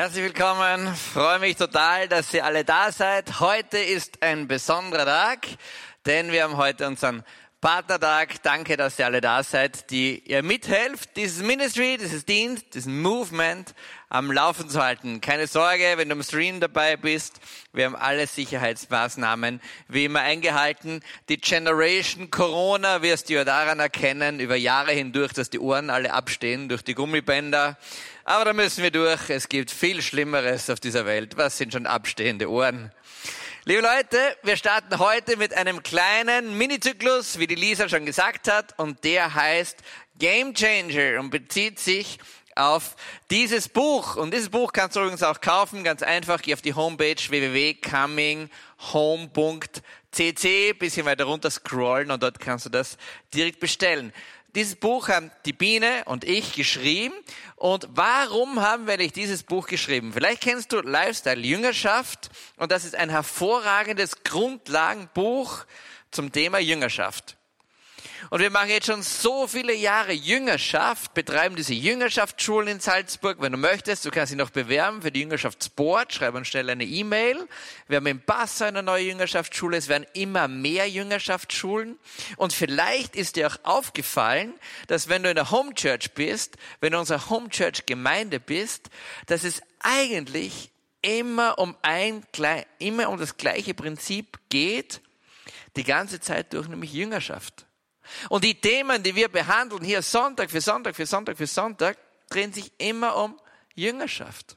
Herzlich willkommen. Freue mich total, dass ihr alle da seid. Heute ist ein besonderer Tag, denn wir haben heute unseren Partnertag. Danke, dass ihr alle da seid, die ihr mithelft, dieses Ministry, dieses Dienst, diesen Movement am Laufen zu halten. Keine Sorge, wenn du im Stream dabei bist. Wir haben alle Sicherheitsmaßnahmen wie immer eingehalten. Die Generation Corona wirst du ja daran erkennen, über Jahre hindurch, dass die Ohren alle abstehen durch die Gummibänder. Aber da müssen wir durch. Es gibt viel Schlimmeres auf dieser Welt. Was sind schon abstehende Ohren? Liebe Leute, wir starten heute mit einem kleinen Minizyklus, wie die Lisa schon gesagt hat, und der heißt Game Changer und bezieht sich auf dieses Buch. Und dieses Buch kannst du übrigens auch kaufen, ganz einfach. Geh auf die Homepage www.comminghome.cc, bisschen weiter runter scrollen und dort kannst du das direkt bestellen. Dieses Buch haben die Biene und ich geschrieben. Und warum haben wir nicht dieses Buch geschrieben? Vielleicht kennst du Lifestyle Jüngerschaft und das ist ein hervorragendes Grundlagenbuch zum Thema Jüngerschaft. Und wir machen jetzt schon so viele Jahre Jüngerschaft, betreiben diese Jüngerschaftsschulen in Salzburg. Wenn du möchtest, du kannst dich noch bewerben für die Jüngerschaftsboard, schreib uns schnell eine E-Mail. Wir haben in Passau eine neue Jüngerschaftsschule, es werden immer mehr Jüngerschaftsschulen. Und vielleicht ist dir auch aufgefallen, dass wenn du in der Home Church bist, wenn du in unserer Home Church Gemeinde bist, dass es eigentlich immer um ein, immer um das gleiche Prinzip geht, die ganze Zeit durch, nämlich Jüngerschaft. Und die Themen, die wir behandeln hier Sonntag für Sonntag für Sonntag für Sonntag, drehen sich immer um Jüngerschaft.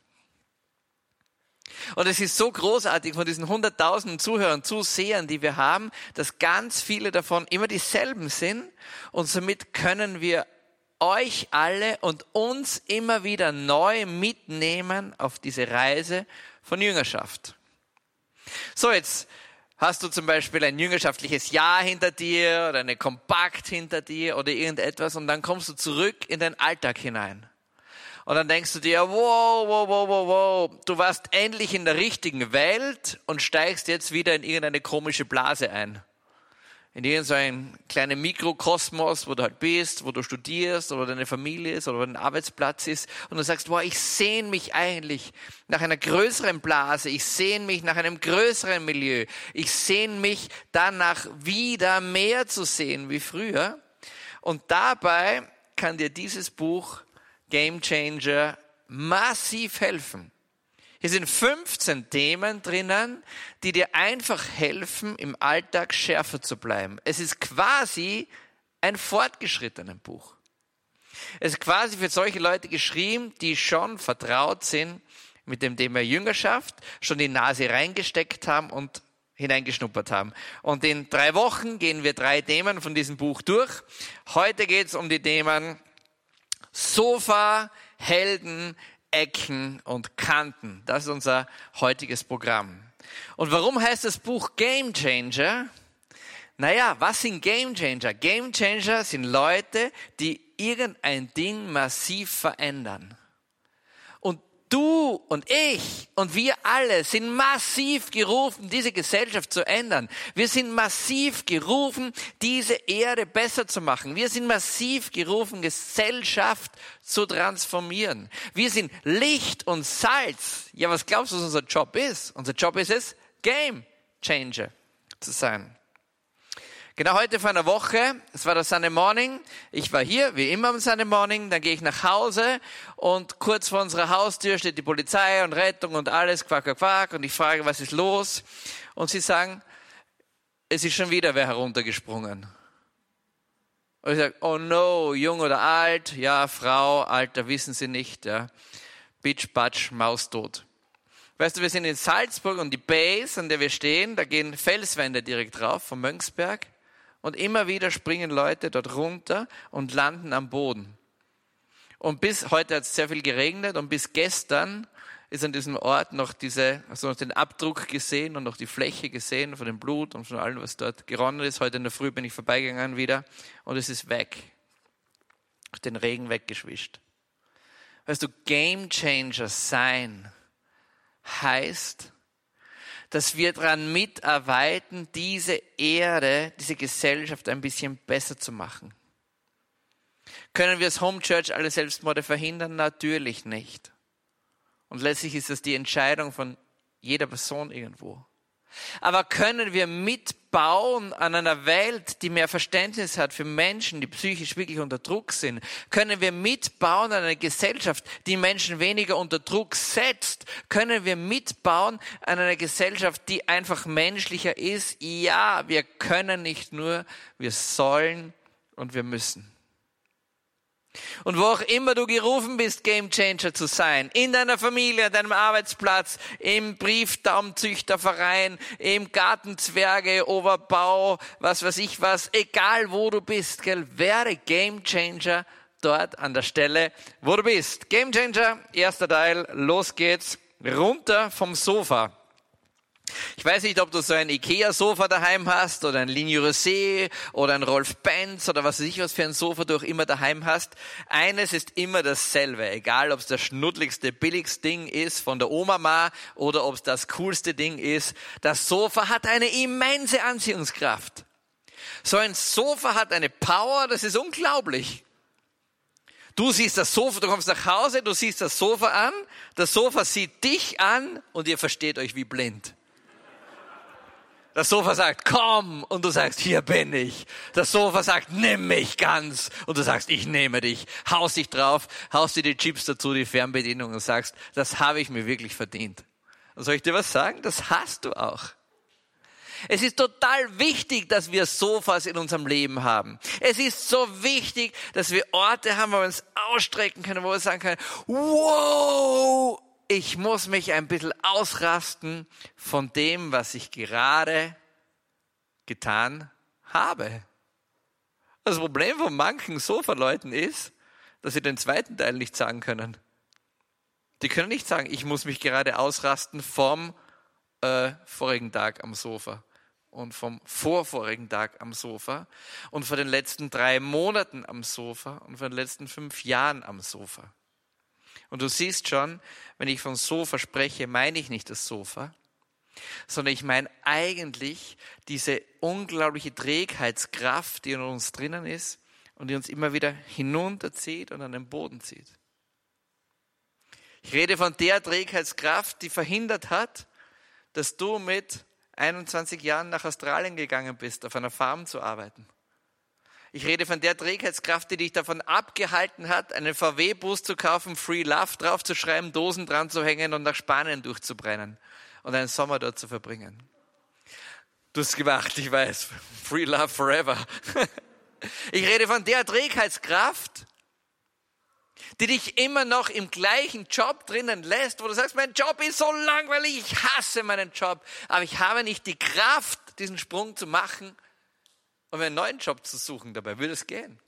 Und es ist so großartig von diesen hunderttausenden Zuhörern, Zusehern, die wir haben, dass ganz viele davon immer dieselben sind. Und somit können wir euch alle und uns immer wieder neu mitnehmen auf diese Reise von Jüngerschaft. So, jetzt Hast du zum Beispiel ein jüngerschaftliches Jahr hinter dir oder eine Kompakt hinter dir oder irgendetwas und dann kommst du zurück in den Alltag hinein. Und dann denkst du dir, wow, wow, wow, wow, wow, du warst endlich in der richtigen Welt und steigst jetzt wieder in irgendeine komische Blase ein in irgendeinem kleinen Mikrokosmos, wo du halt bist, wo du studierst oder deine Familie ist oder dein Arbeitsplatz ist und du sagst, wow, ich sehne mich eigentlich nach einer größeren Blase, ich sehne mich nach einem größeren Milieu, ich sehne mich danach wieder mehr zu sehen wie früher und dabei kann dir dieses Buch Game Changer massiv helfen. Hier sind 15 Themen drinnen, die dir einfach helfen, im Alltag schärfer zu bleiben. Es ist quasi ein fortgeschrittenes Buch. Es ist quasi für solche Leute geschrieben, die schon vertraut sind mit dem Thema Jüngerschaft, schon die Nase reingesteckt haben und hineingeschnuppert haben. Und in drei Wochen gehen wir drei Themen von diesem Buch durch. Heute geht es um die Themen Sofa, Helden, Ecken und Kanten. Das ist unser heutiges Programm. Und warum heißt das Buch Game Changer? Naja, was sind Game Changer? Game Changer sind Leute, die irgendein Ding massiv verändern du und ich und wir alle sind massiv gerufen, diese Gesellschaft zu ändern. Wir sind massiv gerufen, diese Erde besser zu machen. Wir sind massiv gerufen, Gesellschaft zu transformieren. Wir sind Licht und Salz. Ja, was glaubst du, was unser Job ist? Unser Job ist es, Game Changer zu sein. Genau heute vor einer Woche, es war das Sunday Morning, ich war hier, wie immer am Sunday Morning, dann gehe ich nach Hause und kurz vor unserer Haustür steht die Polizei und Rettung und alles, quack, quack, quack, und ich frage, was ist los? Und sie sagen, es ist schon wieder wer heruntergesprungen. Und ich sage, oh no, jung oder alt, ja, Frau, Alter, wissen Sie nicht, ja. Bitch, Batsch, Maus tot. Weißt du, wir sind in Salzburg und die Base, an der wir stehen, da gehen Felswände direkt drauf vom Mönchsberg. Und immer wieder springen Leute dort runter und landen am Boden. Und bis heute hat es sehr viel geregnet und bis gestern ist an diesem Ort noch diese, also noch den Abdruck gesehen und noch die Fläche gesehen von dem Blut und von allem, was dort geronnen ist. Heute in der Früh bin ich vorbeigegangen wieder und es ist weg. Den Regen weggeschwischt. Weißt du, Game Changer sein heißt, dass wir daran mitarbeiten, diese Erde, diese Gesellschaft ein bisschen besser zu machen. Können wir als Home Church alle Selbstmorde verhindern? Natürlich nicht. Und letztlich ist das die Entscheidung von jeder Person irgendwo. Aber können wir mitbauen an einer Welt, die mehr Verständnis hat für Menschen, die psychisch wirklich unter Druck sind? Können wir mitbauen an einer Gesellschaft, die Menschen weniger unter Druck setzt? Können wir mitbauen an einer Gesellschaft, die einfach menschlicher ist? Ja, wir können nicht nur, wir sollen und wir müssen. Und wo auch immer du gerufen bist, Gamechanger zu sein, in deiner Familie, deinem Arbeitsplatz, im Briefdaumzüchterverein, im Gartenzwerge, Oberbau, was weiß ich was, egal wo du bist, gell, wäre Gamechanger dort an der Stelle, wo du bist. Gamechanger, erster Teil, los geht's, runter vom Sofa. Ich weiß nicht, ob du so ein Ikea-Sofa daheim hast oder ein Ligne oder ein Rolf Benz oder was weiß ich, was für ein Sofa du auch immer daheim hast. Eines ist immer dasselbe, egal ob es das schnuddligste, billigste Ding ist von der Oma oder ob es das coolste Ding ist. Das Sofa hat eine immense Anziehungskraft. So ein Sofa hat eine Power, das ist unglaublich. Du siehst das Sofa, du kommst nach Hause, du siehst das Sofa an, das Sofa sieht dich an und ihr versteht euch wie blind. Das Sofa sagt, komm, und du sagst, hier bin ich. Das Sofa sagt, nimm mich ganz, und du sagst, ich nehme dich. Haust dich drauf, haust dir die Chips dazu, die Fernbedienung und sagst, das habe ich mir wirklich verdient. Und soll ich dir was sagen? Das hast du auch. Es ist total wichtig, dass wir Sofas in unserem Leben haben. Es ist so wichtig, dass wir Orte haben, wo wir uns ausstrecken können, wo wir sagen können, wow, ich muss mich ein bisschen ausrasten von dem, was ich gerade getan habe. Das Problem von manchen Sofa-Leuten ist, dass sie den zweiten Teil nicht sagen können. Die können nicht sagen, ich muss mich gerade ausrasten vom äh, vorigen Tag am Sofa und vom vorvorigen Tag am Sofa und vor den letzten drei Monaten am Sofa und vor den letzten fünf Jahren am Sofa. Und du siehst schon, wenn ich von Sofa spreche, meine ich nicht das Sofa, sondern ich meine eigentlich diese unglaubliche Trägheitskraft, die in uns drinnen ist und die uns immer wieder hinunterzieht und an den Boden zieht. Ich rede von der Trägheitskraft, die verhindert hat, dass du mit 21 Jahren nach Australien gegangen bist, auf einer Farm zu arbeiten. Ich rede von der Trägheitskraft, die dich davon abgehalten hat, einen VW-Bus zu kaufen, Free Love draufzuschreiben, Dosen dran zu hängen und nach Spanien durchzubrennen und einen Sommer dort zu verbringen. Du hast gemacht, ich weiß. Free Love Forever. Ich rede von der Trägheitskraft, die dich immer noch im gleichen Job drinnen lässt, wo du sagst, mein Job ist so langweilig, ich hasse meinen Job, aber ich habe nicht die Kraft, diesen Sprung zu machen und einen neuen Job zu suchen. Dabei würde es gehen.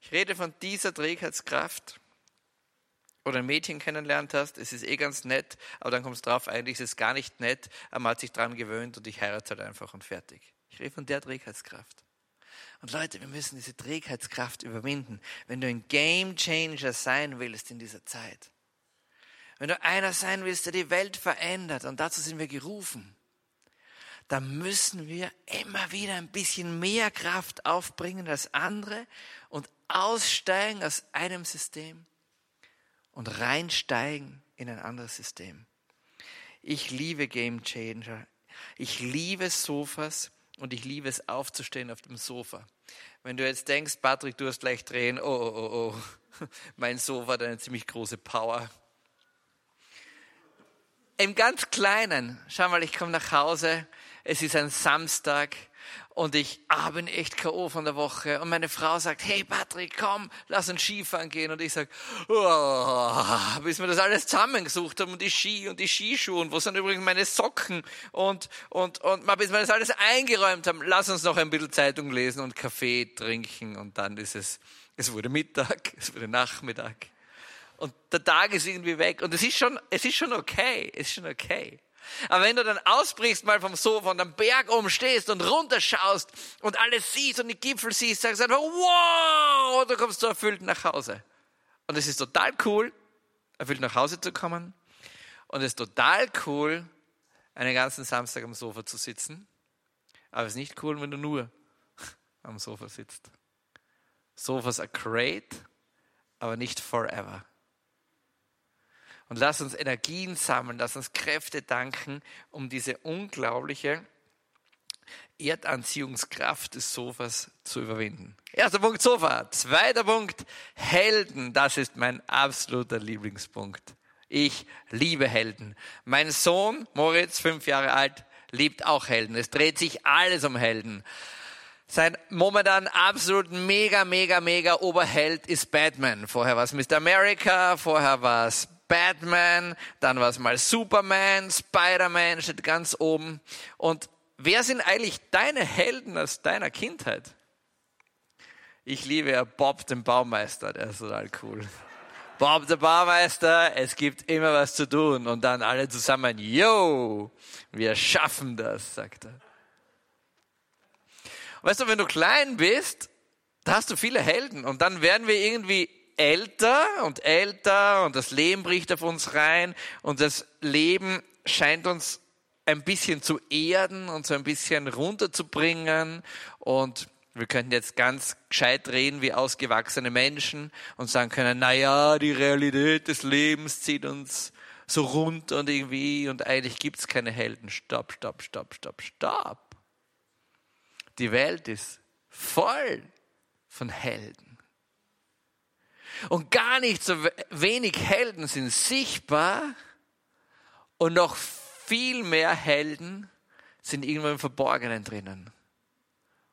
Ich rede von dieser Trägheitskraft. Oder ein Mädchen kennenlernt hast, es ist eh ganz nett, aber dann kommst du drauf, eigentlich ist es gar nicht nett, aber man hat sich dran gewöhnt und ich heirate halt einfach und fertig. Ich rede von der Trägheitskraft. Und Leute, wir müssen diese Trägheitskraft überwinden, wenn du ein Game Changer sein willst in dieser Zeit. Wenn du einer sein willst, der die Welt verändert, und dazu sind wir gerufen, da müssen wir immer wieder ein bisschen mehr Kraft aufbringen als andere und aussteigen aus einem System und reinsteigen in ein anderes System. Ich liebe Game Changer. Ich liebe Sofas und ich liebe es aufzustehen auf dem Sofa. Wenn du jetzt denkst, Patrick, du hast gleich drehen, oh, oh, oh, oh, mein Sofa hat eine ziemlich große Power. Im ganz Kleinen, schau mal, ich komme nach Hause, es ist ein Samstag und ich ah, bin echt K.O. von der Woche. Und meine Frau sagt, hey Patrick, komm, lass uns Skifahren gehen. Und ich sage, oh, bis wir das alles zusammengesucht haben und die Ski und die Skischuhe und wo sind übrigens meine Socken und, und, und bis wir das alles eingeräumt haben, lass uns noch ein bisschen Zeitung lesen und Kaffee trinken. Und dann ist es, es wurde Mittag, es wurde Nachmittag. Und der Tag ist irgendwie weg. Und es ist schon, es ist schon okay, es ist schon okay. Aber wenn du dann ausbrichst mal vom Sofa und am Berg oben stehst und runterschaust und alles siehst und die Gipfel siehst, sagst du einfach, wow, du kommst so erfüllt nach Hause. Und es ist total cool, erfüllt nach Hause zu kommen. Und es ist total cool, einen ganzen Samstag am Sofa zu sitzen. Aber es ist nicht cool, wenn du nur am Sofa sitzt. Sofas are great, aber nicht forever. Und lass uns Energien sammeln, lass uns Kräfte danken, um diese unglaubliche Erdanziehungskraft des Sofas zu überwinden. Erster Punkt Sofa. Zweiter Punkt Helden. Das ist mein absoluter Lieblingspunkt. Ich liebe Helden. Mein Sohn Moritz, fünf Jahre alt, liebt auch Helden. Es dreht sich alles um Helden. Sein momentan absolut mega, mega, mega Oberheld ist Batman. Vorher war es Mr. America, vorher war es Batman, dann war es mal Superman, Spider-Man steht ganz oben. Und wer sind eigentlich deine Helden aus deiner Kindheit? Ich liebe ja Bob den Baumeister, der ist total cool. Bob der Baumeister, es gibt immer was zu tun. Und dann alle zusammen, yo, wir schaffen das, sagt er. Weißt du, wenn du klein bist, da hast du viele Helden und dann werden wir irgendwie älter und älter und das Leben bricht auf uns rein und das Leben scheint uns ein bisschen zu erden und so ein bisschen runterzubringen und wir könnten jetzt ganz gescheit reden wie ausgewachsene Menschen und sagen können, na ja, die Realität des Lebens zieht uns so runter und irgendwie und eigentlich gibt's keine Helden. Stopp, stopp, stopp, stopp, stopp. Die Welt ist voll von Helden. Und gar nicht so wenig Helden sind sichtbar und noch viel mehr Helden sind irgendwo im Verborgenen drinnen.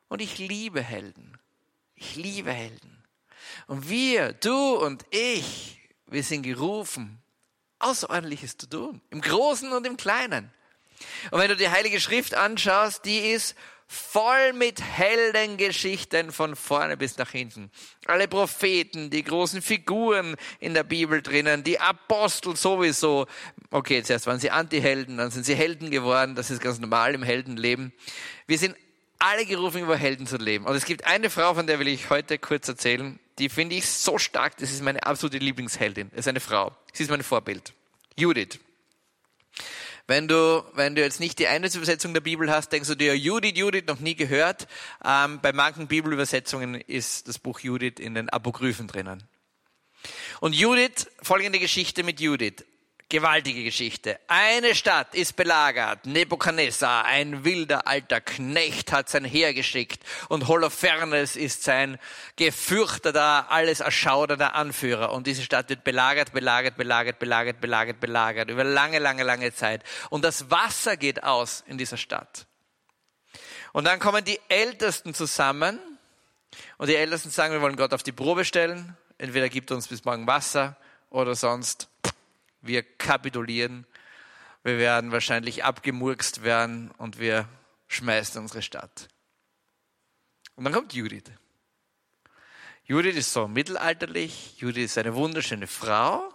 Und ich liebe Helden. Ich liebe Helden. Und wir, du und ich, wir sind gerufen, Außerordentliches zu tun. Im Großen und im Kleinen. Und wenn du die Heilige Schrift anschaust, die ist voll mit Heldengeschichten von vorne bis nach hinten. Alle Propheten, die großen Figuren in der Bibel drinnen, die Apostel sowieso. Okay, zuerst waren sie Anti-Helden, dann sind sie Helden geworden. Das ist ganz normal im Heldenleben. Wir sind alle gerufen, über Helden zu leben. Und es gibt eine Frau, von der will ich heute kurz erzählen. Die finde ich so stark. Das ist meine absolute Lieblingsheldin. Das ist eine Frau. Sie ist mein Vorbild. Judith. Wenn du, wenn du jetzt nicht die eine Übersetzung der Bibel hast, denkst du dir, Judith, Judith, noch nie gehört. Ähm, bei manchen Bibelübersetzungen ist das Buch Judith in den Apokryphen drinnen. Und Judith, folgende Geschichte mit Judith. Gewaltige Geschichte. Eine Stadt ist belagert. Nebukadnezar, ein wilder alter Knecht, hat sein Heer geschickt. Und Holofernes ist sein gefürchteter, alles erschaudernder Anführer. Und diese Stadt wird belagert, belagert, belagert, belagert, belagert, belagert. Über lange, lange, lange Zeit. Und das Wasser geht aus in dieser Stadt. Und dann kommen die Ältesten zusammen. Und die Ältesten sagen, wir wollen Gott auf die Probe stellen. Entweder gibt uns bis morgen Wasser oder sonst wir kapitulieren, wir werden wahrscheinlich abgemurkst werden und wir schmeißen unsere Stadt. Und dann kommt Judith. Judith ist so mittelalterlich, Judith ist eine wunderschöne Frau.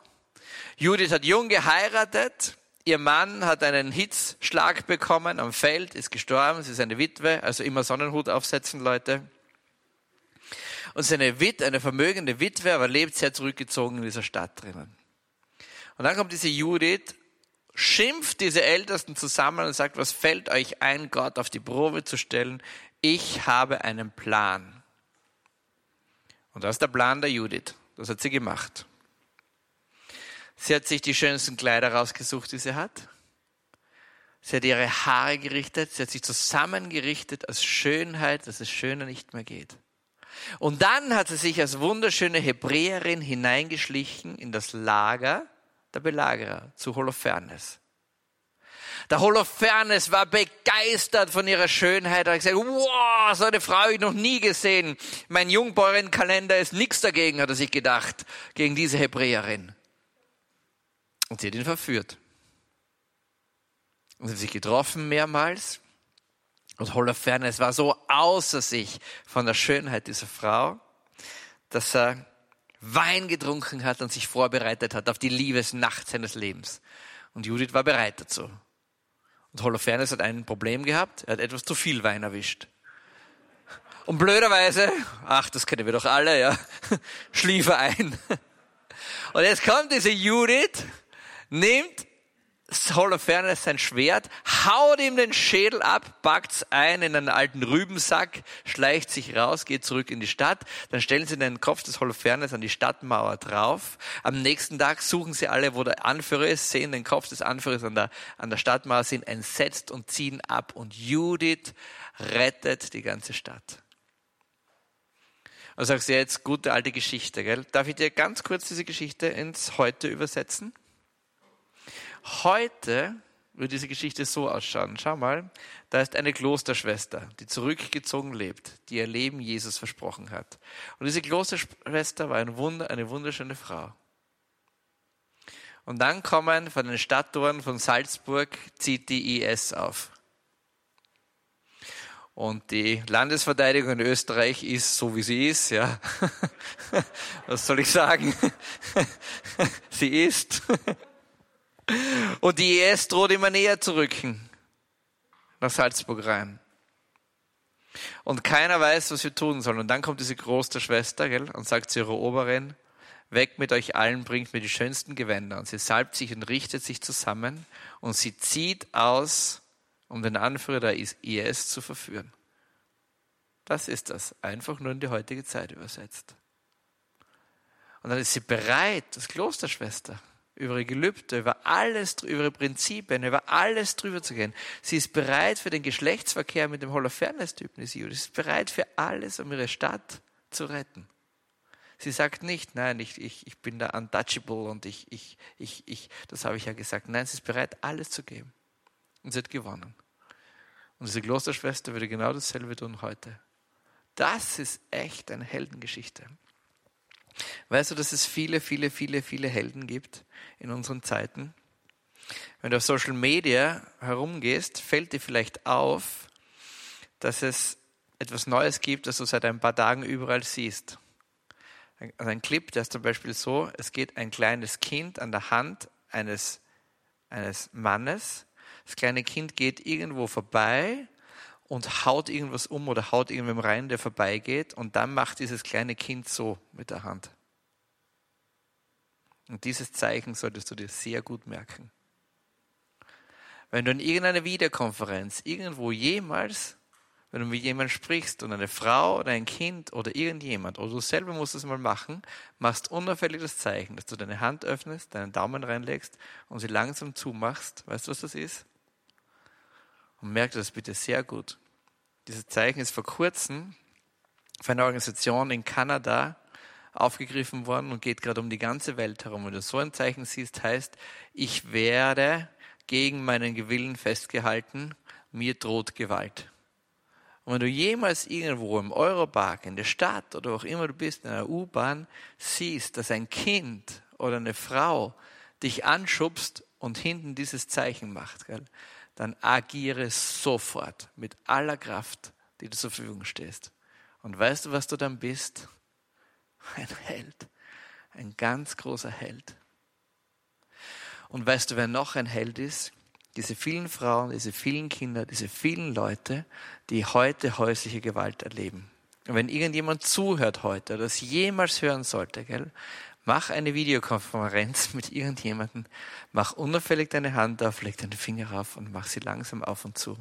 Judith hat jung geheiratet, ihr Mann hat einen Hitzschlag bekommen am Feld, ist gestorben, sie ist eine Witwe, also immer Sonnenhut aufsetzen, Leute. Und seine Witwe, eine vermögende Witwe, aber lebt sehr zurückgezogen in dieser Stadt drinnen. Und dann kommt diese Judith, schimpft diese Ältesten zusammen und sagt, was fällt euch ein, Gott auf die Probe zu stellen? Ich habe einen Plan. Und das ist der Plan der Judith. Das hat sie gemacht. Sie hat sich die schönsten Kleider rausgesucht, die sie hat. Sie hat ihre Haare gerichtet. Sie hat sich zusammengerichtet als Schönheit, dass es schöner nicht mehr geht. Und dann hat sie sich als wunderschöne Hebräerin hineingeschlichen in das Lager der Belagerer zu Holofernes. Der Holofernes war begeistert von ihrer Schönheit. Er hat gesagt, wow, so eine Frau habe ich noch nie gesehen. Mein Jungbäuerenkalender ist nichts dagegen, hat er sich gedacht, gegen diese Hebräerin. Und sie hat ihn verführt. Und sie haben sich getroffen mehrmals. Und Holofernes war so außer sich von der Schönheit dieser Frau, dass er Wein getrunken hat und sich vorbereitet hat auf die Liebesnacht seines Lebens. Und Judith war bereit dazu. Und Holofernes hat ein Problem gehabt. Er hat etwas zu viel Wein erwischt. Und blöderweise, ach, das kennen wir doch alle, ja, schlief er ein. Und jetzt kommt diese Judith, nimmt Holofernes sein Schwert, haut ihm den Schädel ab, packt's ein in einen alten Rübensack, schleicht sich raus, geht zurück in die Stadt. Dann stellen sie den Kopf des Holofernes an die Stadtmauer drauf. Am nächsten Tag suchen sie alle, wo der Anführer ist, sehen den Kopf des Anführers an der, an der Stadtmauer, sind entsetzt und ziehen ab. Und Judith rettet die ganze Stadt. Und sagst du jetzt, gute alte Geschichte, gell? Darf ich dir ganz kurz diese Geschichte ins Heute übersetzen? Heute würde diese Geschichte so ausschauen. Schau mal, da ist eine Klosterschwester, die zurückgezogen lebt, die ihr Leben Jesus versprochen hat. Und diese Klosterschwester war ein Wunder, eine wunderschöne Frau. Und dann kommen von den Stadttoren von Salzburg, zieht die IS auf. Und die Landesverteidigung in Österreich ist so, wie sie ist, ja. Was soll ich sagen? sie ist. Und die IS droht immer näher zu rücken. Nach Salzburg rein. Und keiner weiß, was wir tun sollen. Und dann kommt diese große Schwester, gell, und sagt zu ihrer Oberin, weg mit euch allen, bringt mir die schönsten Gewänder. Und sie salbt sich und richtet sich zusammen und sie zieht aus um den Anführer der IS zu verführen. Das ist das, einfach nur in die heutige Zeit übersetzt. Und dann ist sie bereit, das Klosterschwester, über ihre Gelübde, über alles, über ihre Prinzipien, über alles drüber zu gehen. Sie ist bereit für den Geschlechtsverkehr mit dem Holofernes-Typen Sie ist bereit für alles, um ihre Stadt zu retten. Sie sagt nicht, nein, ich, ich, ich bin da untouchable und ich, ich, ich, ich, das habe ich ja gesagt. Nein, sie ist bereit, alles zu geben. Und sie hat gewonnen. Und diese Klosterschwester würde genau dasselbe tun heute. Das ist echt eine Heldengeschichte. Weißt du, dass es viele, viele, viele, viele Helden gibt in unseren Zeiten? Wenn du auf Social Media herumgehst, fällt dir vielleicht auf, dass es etwas Neues gibt, das du seit ein paar Tagen überall siehst. Also ein Clip, der ist zum Beispiel so, es geht ein kleines Kind an der Hand eines, eines Mannes. Das kleine Kind geht irgendwo vorbei und haut irgendwas um oder haut irgendwem rein, der vorbeigeht und dann macht dieses kleine Kind so mit der Hand. Und dieses Zeichen solltest du dir sehr gut merken. Wenn du in irgendeiner Videokonferenz irgendwo jemals, wenn du mit jemandem sprichst und eine Frau oder ein Kind oder irgendjemand, oder du selber musst es mal machen, machst unauffällig das Zeichen, dass du deine Hand öffnest, deinen Daumen reinlegst und sie langsam zumachst. Weißt du, was das ist? Und merkt das bitte sehr gut. Dieses Zeichen ist vor kurzem für eine Organisation in Kanada aufgegriffen worden und geht gerade um die ganze Welt herum. Wenn du so ein Zeichen siehst, heißt, ich werde gegen meinen Willen festgehalten, mir droht Gewalt. Und wenn du jemals irgendwo im Europark, in der Stadt oder wo auch immer du bist, in einer U-Bahn, siehst, dass ein Kind oder eine Frau dich anschubst und hinten dieses Zeichen macht, gell, dann agiere sofort mit aller Kraft, die du zur Verfügung stehst. Und weißt du, was du dann bist? Ein Held. Ein ganz großer Held. Und weißt du, wer noch ein Held ist? Diese vielen Frauen, diese vielen Kinder, diese vielen Leute, die heute häusliche Gewalt erleben. Und wenn irgendjemand zuhört heute, das jemals hören sollte, gell, Mach eine Videokonferenz mit irgendjemandem, mach unauffällig deine Hand auf, leg deine Finger auf und mach sie langsam auf und zu.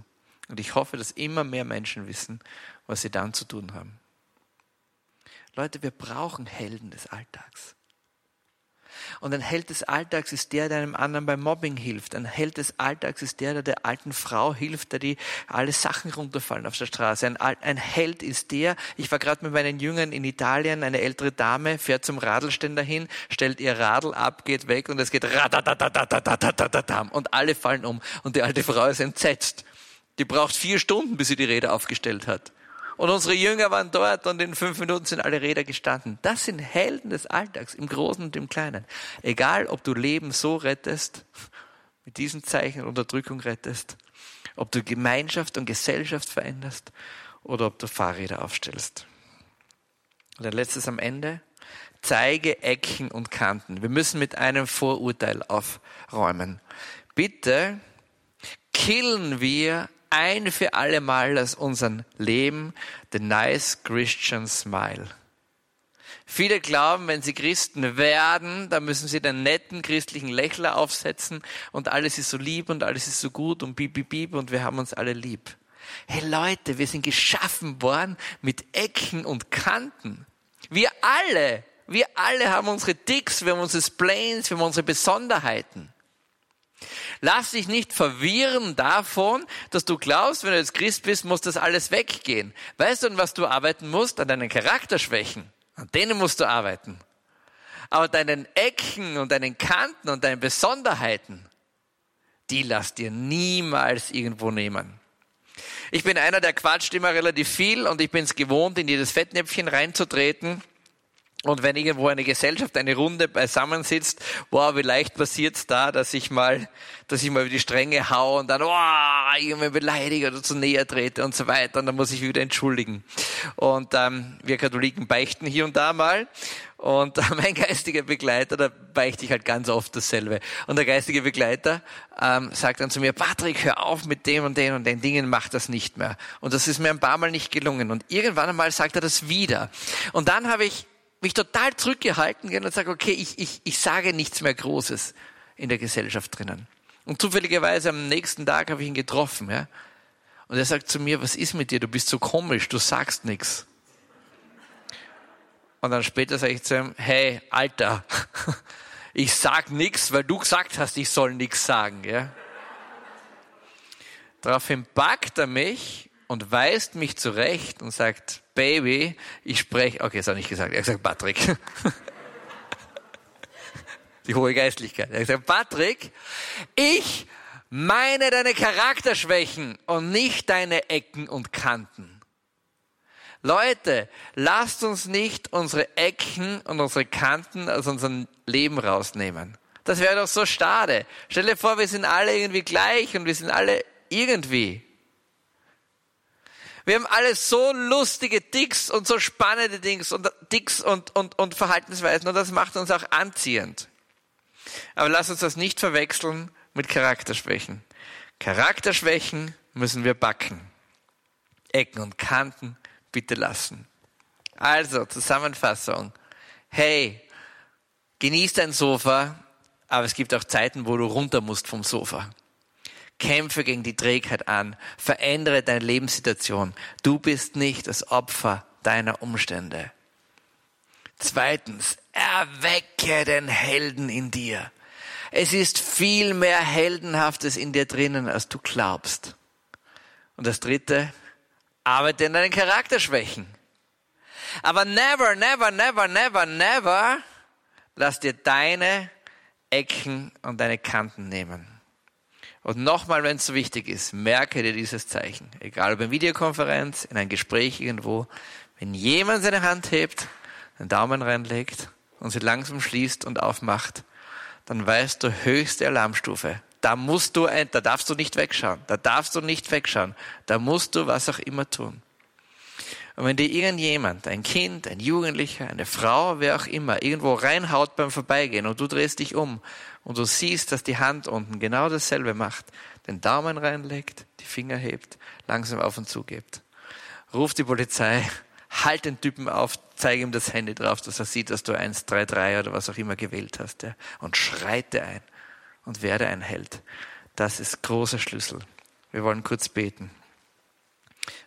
Und ich hoffe, dass immer mehr Menschen wissen, was sie dann zu tun haben. Leute, wir brauchen Helden des Alltags. Und ein Held des Alltags ist der, der einem anderen beim Mobbing hilft. Ein Held des Alltags ist der, der der alten Frau hilft, der die alle Sachen runterfallen auf der Straße. Ein, ein Held ist der, ich war gerade mit meinen Jüngern in Italien, eine ältere Dame fährt zum Radlständer hin, stellt ihr Radl ab, geht weg und es geht und alle fallen um. Und die alte Frau ist entsetzt. Die braucht vier Stunden, bis sie die Räder aufgestellt hat. Und unsere Jünger waren dort und in fünf Minuten sind alle Räder gestanden. Das sind Helden des Alltags, im Großen und im Kleinen. Egal, ob du Leben so rettest, mit diesen Zeichen Unterdrückung rettest, ob du Gemeinschaft und Gesellschaft veränderst oder ob du Fahrräder aufstellst. Und ein letztes am Ende. Zeige Ecken und Kanten. Wir müssen mit einem Vorurteil aufräumen. Bitte killen wir ein für alle Mal aus unserem Leben the nice Christian smile. Viele glauben, wenn sie Christen werden, dann müssen sie den netten christlichen Lächler aufsetzen und alles ist so lieb und alles ist so gut und bip, bip, bip und wir haben uns alle lieb. Hey Leute, wir sind geschaffen worden mit Ecken und Kanten. Wir alle, wir alle haben unsere Ticks, wir haben unsere Splains, wir haben unsere Besonderheiten. Lass dich nicht verwirren davon, dass du glaubst, wenn du jetzt Christ bist, muss das alles weggehen. Weißt du, an was du arbeiten musst? An deinen Charakterschwächen. An denen musst du arbeiten. Aber deinen Ecken und deinen Kanten und deinen Besonderheiten, die lass dir niemals irgendwo nehmen. Ich bin einer, der quatscht immer relativ viel und ich bin es gewohnt, in jedes Fettnäpfchen reinzutreten. Und wenn irgendwo eine Gesellschaft, eine Runde beisammensitzt, wow, wie leicht passiert's da, dass ich mal, dass ich mal über die Stränge hau und dann, wow, irgendwie beleidige oder zu näher trete und so weiter. Und dann muss ich wieder entschuldigen. Und ähm, wir Katholiken beichten hier und da mal. Und mein geistiger Begleiter, da beichte ich halt ganz oft dasselbe. Und der geistige Begleiter ähm, sagt dann zu mir, Patrick, hör auf mit dem und den und den Dingen, mach das nicht mehr. Und das ist mir ein paar Mal nicht gelungen. Und irgendwann einmal sagt er das wieder. Und dann habe ich mich total zurückgehalten und sage, okay, ich, ich, ich sage nichts mehr Großes in der Gesellschaft drinnen. Und zufälligerweise am nächsten Tag habe ich ihn getroffen, ja. Und er sagt zu mir, was ist mit dir? Du bist so komisch, du sagst nichts. Und dann später sage ich zu ihm, hey, Alter, ich sag nichts, weil du gesagt hast, ich soll nichts sagen, ja. Daraufhin packt er mich und weist mich zurecht und sagt, Baby, ich spreche, okay, das hat er nicht gesagt, er hat gesagt, Patrick. Die hohe Geistlichkeit. Er hat gesagt, Patrick, ich meine deine Charakterschwächen und nicht deine Ecken und Kanten. Leute, lasst uns nicht unsere Ecken und unsere Kanten aus unserem Leben rausnehmen. Das wäre doch so schade. Stell dir vor, wir sind alle irgendwie gleich und wir sind alle irgendwie. Wir haben alle so lustige Ticks und so spannende Dings und Ticks und, und, und Verhaltensweisen und das macht uns auch anziehend. Aber lass uns das nicht verwechseln mit Charakterschwächen. Charakterschwächen müssen wir backen. Ecken und Kanten bitte lassen. Also, Zusammenfassung. Hey, genieß dein Sofa, aber es gibt auch Zeiten, wo du runter musst vom Sofa. Kämpfe gegen die Trägheit an. Verändere deine Lebenssituation. Du bist nicht das Opfer deiner Umstände. Zweitens, erwecke den Helden in dir. Es ist viel mehr Heldenhaftes in dir drinnen, als du glaubst. Und das dritte, arbeite an deinen Charakterschwächen. Aber never, never, never, never, never lass dir deine Ecken und deine Kanten nehmen. Und nochmal, wenn es so wichtig ist, merke dir dieses Zeichen. Egal ob in Videokonferenz, in ein Gespräch irgendwo. Wenn jemand seine Hand hebt, den Daumen reinlegt und sie langsam schließt und aufmacht, dann weißt du höchste Alarmstufe. Da musst du, da darfst du nicht wegschauen. Da darfst du nicht wegschauen. Da musst du was auch immer tun. Und wenn dir irgendjemand, ein Kind, ein Jugendlicher, eine Frau, wer auch immer, irgendwo reinhaut beim Vorbeigehen und du drehst dich um und du siehst, dass die Hand unten genau dasselbe macht, den Daumen reinlegt, die Finger hebt, langsam auf und zu gibt. Ruf die Polizei, halt den Typen auf, zeige ihm das Handy drauf, dass er sieht, dass du 133 oder was auch immer gewählt hast, ja, und schreite ein und werde ein Held. Das ist großer Schlüssel. Wir wollen kurz beten.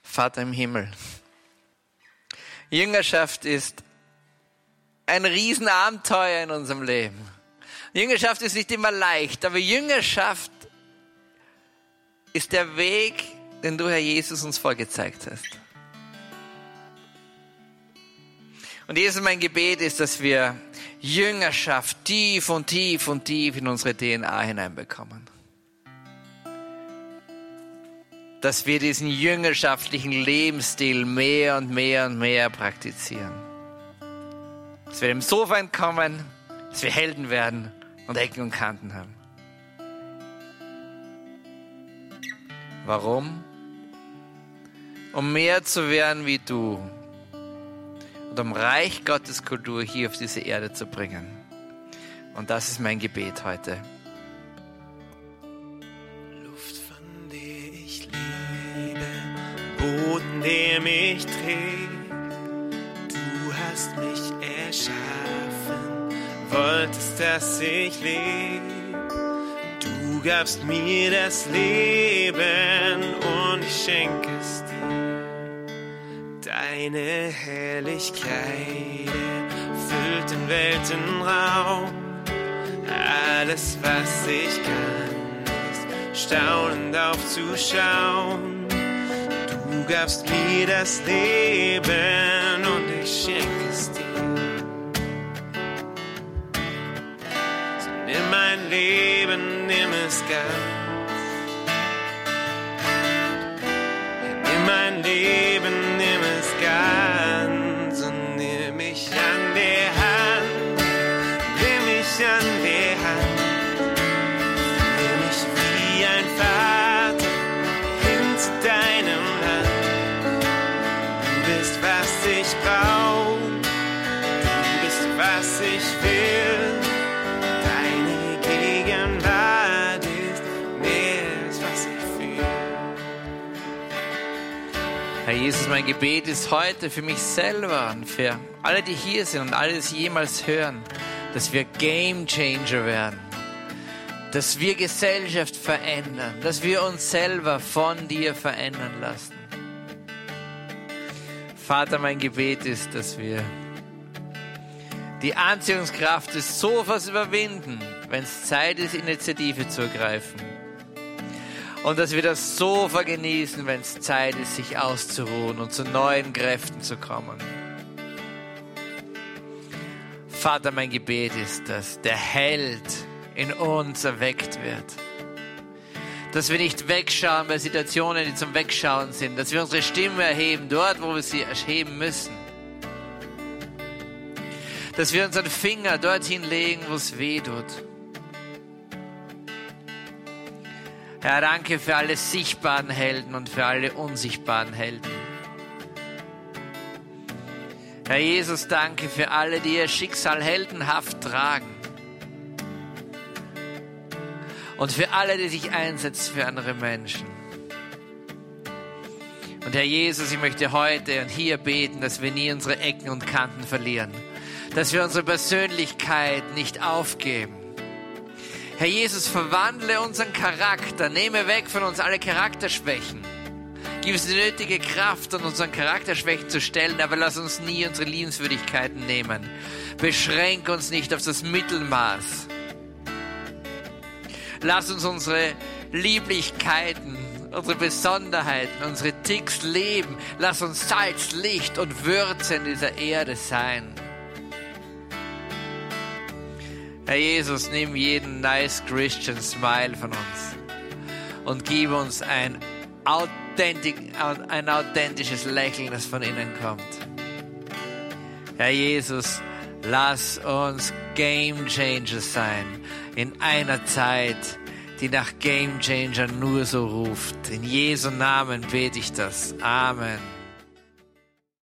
Vater im Himmel, Jüngerschaft ist ein Riesenabenteuer in unserem Leben. Jüngerschaft ist nicht immer leicht, aber Jüngerschaft ist der Weg, den du, Herr Jesus, uns vorgezeigt hast. Und Jesus, mein Gebet ist, dass wir Jüngerschaft tief und tief und tief in unsere DNA hineinbekommen. Dass wir diesen jüngerschaftlichen Lebensstil mehr und mehr und mehr praktizieren. Dass wir dem Sofa entkommen, dass wir Helden werden und Ecken und Kanten haben. Warum? Um mehr zu werden wie du und um Reich Gottes Kultur hier auf diese Erde zu bringen. Und das ist mein Gebet heute. Luft, von der ich lebe, Boden, der mich trägt, du hast mich erschaffen dass ich lebe. Du gabst mir das Leben und ich schenke es dir. Deine Herrlichkeit füllt den Weltenraum. Alles, was ich kann, ist staunend aufzuschauen. Du gabst mir das Leben und ich schenke es dir. Nimm mein Leben, nimm es ganz. Nimm mein Leben, Jesus, mein Gebet ist heute für mich selber und für alle, die hier sind und alle, die es jemals hören, dass wir Game Changer werden. Dass wir Gesellschaft verändern. Dass wir uns selber von dir verändern lassen. Vater, mein Gebet ist, dass wir die Anziehungskraft des Sofas überwinden, wenn es Zeit ist, Initiative zu ergreifen. Und dass wir das Sofa genießen, wenn es Zeit ist, sich auszuruhen und zu neuen Kräften zu kommen. Vater, mein Gebet ist, dass der Held in uns erweckt wird. Dass wir nicht wegschauen bei Situationen, die zum Wegschauen sind. Dass wir unsere Stimme erheben, dort, wo wir sie erheben müssen. Dass wir unseren Finger dorthin legen, wo es weh tut. Herr, danke für alle sichtbaren Helden und für alle unsichtbaren Helden. Herr Jesus, danke für alle, die ihr Schicksal heldenhaft tragen. Und für alle, die sich einsetzen für andere Menschen. Und Herr Jesus, ich möchte heute und hier beten, dass wir nie unsere Ecken und Kanten verlieren. Dass wir unsere Persönlichkeit nicht aufgeben. Herr Jesus, verwandle unseren Charakter, nehme weg von uns alle Charakterschwächen. Gib uns die nötige Kraft, an unseren Charakterschwächen zu stellen, aber lass uns nie unsere Liebenswürdigkeiten nehmen. Beschränk uns nicht auf das Mittelmaß. Lass uns unsere Lieblichkeiten, unsere Besonderheiten, unsere Ticks leben. Lass uns Salz, Licht und Würze in dieser Erde sein. Herr Jesus, nimm jeden nice Christian Smile von uns und gib uns ein, authentic, ein authentisches Lächeln, das von innen kommt. Herr Jesus, lass uns Game Changers sein in einer Zeit, die nach Game Changer nur so ruft. In Jesu Namen bete ich das. Amen.